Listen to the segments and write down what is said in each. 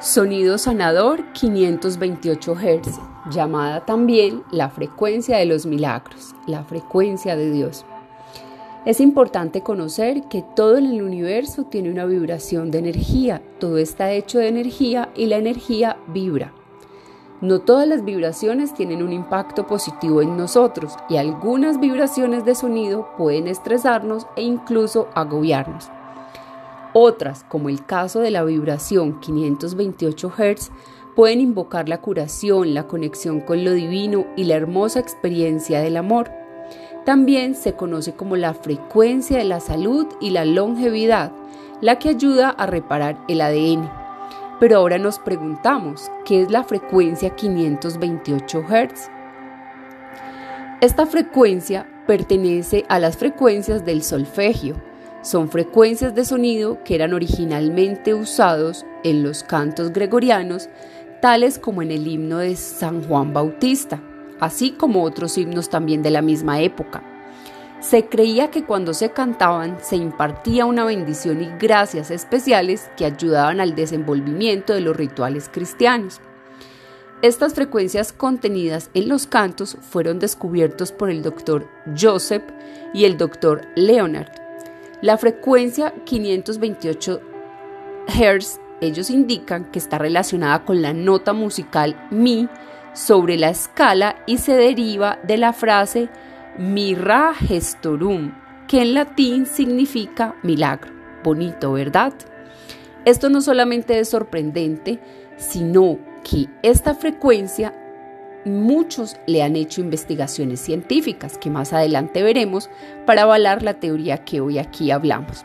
Sonido sanador 528 Hz, llamada también la frecuencia de los milagros, la frecuencia de Dios. Es importante conocer que todo en el universo tiene una vibración de energía, todo está hecho de energía y la energía vibra. No todas las vibraciones tienen un impacto positivo en nosotros y algunas vibraciones de sonido pueden estresarnos e incluso agobiarnos. Otras, como el caso de la vibración 528 Hz, pueden invocar la curación, la conexión con lo divino y la hermosa experiencia del amor. También se conoce como la frecuencia de la salud y la longevidad, la que ayuda a reparar el ADN. Pero ahora nos preguntamos, ¿qué es la frecuencia 528 Hz? Esta frecuencia pertenece a las frecuencias del solfegio, son frecuencias de sonido que eran originalmente usados en los cantos gregorianos, tales como en el himno de San Juan Bautista, así como otros himnos también de la misma época. Se creía que cuando se cantaban se impartía una bendición y gracias especiales que ayudaban al desenvolvimiento de los rituales cristianos. Estas frecuencias contenidas en los cantos fueron descubiertos por el doctor Joseph y el doctor Leonard la frecuencia 528 Hz, ellos indican que está relacionada con la nota musical Mi sobre la escala y se deriva de la frase Mirra gestorum, que en latín significa milagro. Bonito, ¿verdad? Esto no solamente es sorprendente, sino que esta frecuencia muchos le han hecho investigaciones científicas que más adelante veremos para avalar la teoría que hoy aquí hablamos.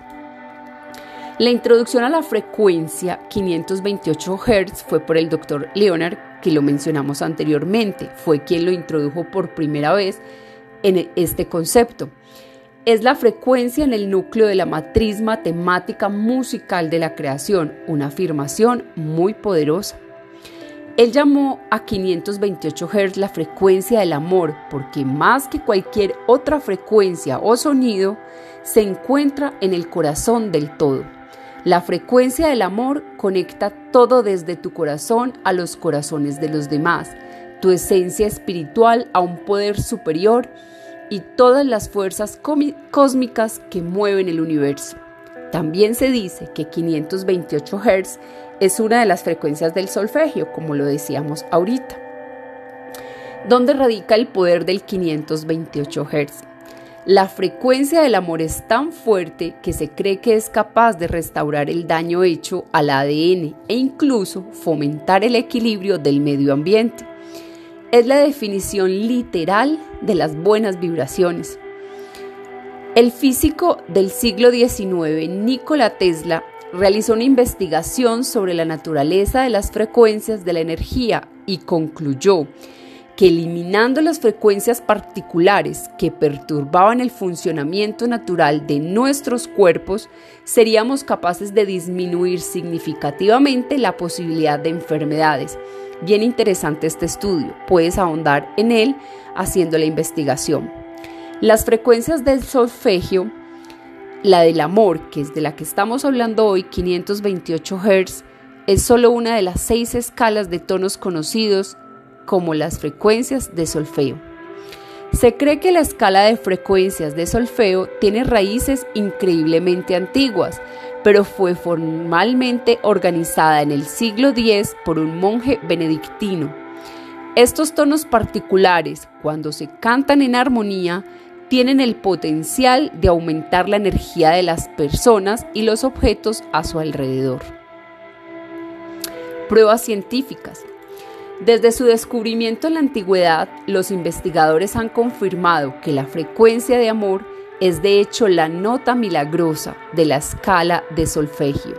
La introducción a la frecuencia 528 Hz fue por el doctor Leonard, que lo mencionamos anteriormente, fue quien lo introdujo por primera vez en este concepto. Es la frecuencia en el núcleo de la matriz matemática musical de la creación, una afirmación muy poderosa. Él llamó a 528 Hz la frecuencia del amor porque más que cualquier otra frecuencia o sonido, se encuentra en el corazón del todo. La frecuencia del amor conecta todo desde tu corazón a los corazones de los demás, tu esencia espiritual a un poder superior y todas las fuerzas cósmicas que mueven el universo. También se dice que 528 Hz es una de las frecuencias del solfegio, como lo decíamos ahorita. ¿Dónde radica el poder del 528 Hz? La frecuencia del amor es tan fuerte que se cree que es capaz de restaurar el daño hecho al ADN e incluso fomentar el equilibrio del medio ambiente. Es la definición literal de las buenas vibraciones. El físico del siglo XIX, Nikola Tesla, realizó una investigación sobre la naturaleza de las frecuencias de la energía y concluyó que eliminando las frecuencias particulares que perturbaban el funcionamiento natural de nuestros cuerpos, seríamos capaces de disminuir significativamente la posibilidad de enfermedades. Bien interesante este estudio, puedes ahondar en él haciendo la investigación. Las frecuencias del solfegio, la del amor, que es de la que estamos hablando hoy, 528 Hz, es solo una de las seis escalas de tonos conocidos como las frecuencias de solfeo. Se cree que la escala de frecuencias de solfeo tiene raíces increíblemente antiguas, pero fue formalmente organizada en el siglo X por un monje benedictino. Estos tonos particulares, cuando se cantan en armonía, tienen el potencial de aumentar la energía de las personas y los objetos a su alrededor. Pruebas científicas. Desde su descubrimiento en la antigüedad, los investigadores han confirmado que la frecuencia de amor es de hecho la nota milagrosa de la escala de solfegio.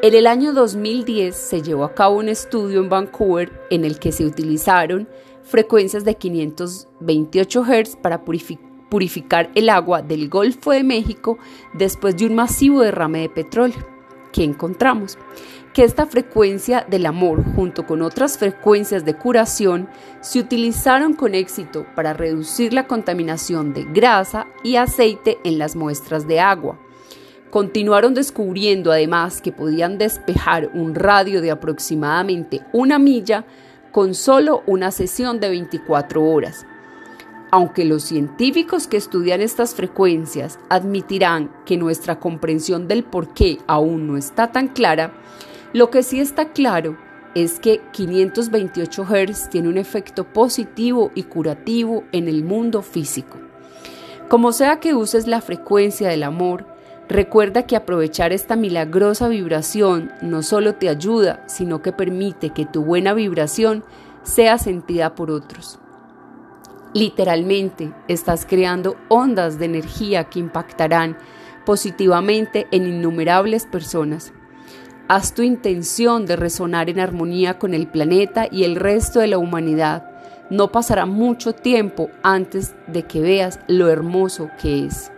En el año 2010 se llevó a cabo un estudio en Vancouver en el que se utilizaron frecuencias de 528 Hz para purificar purificar el agua del Golfo de México después de un masivo derrame de petróleo. ¿Qué encontramos? Que esta frecuencia del amor, junto con otras frecuencias de curación, se utilizaron con éxito para reducir la contaminación de grasa y aceite en las muestras de agua. Continuaron descubriendo además que podían despejar un radio de aproximadamente una milla con solo una sesión de 24 horas. Aunque los científicos que estudian estas frecuencias admitirán que nuestra comprensión del por qué aún no está tan clara, lo que sí está claro es que 528 Hz tiene un efecto positivo y curativo en el mundo físico. Como sea que uses la frecuencia del amor, recuerda que aprovechar esta milagrosa vibración no solo te ayuda, sino que permite que tu buena vibración sea sentida por otros. Literalmente, estás creando ondas de energía que impactarán positivamente en innumerables personas. Haz tu intención de resonar en armonía con el planeta y el resto de la humanidad. No pasará mucho tiempo antes de que veas lo hermoso que es.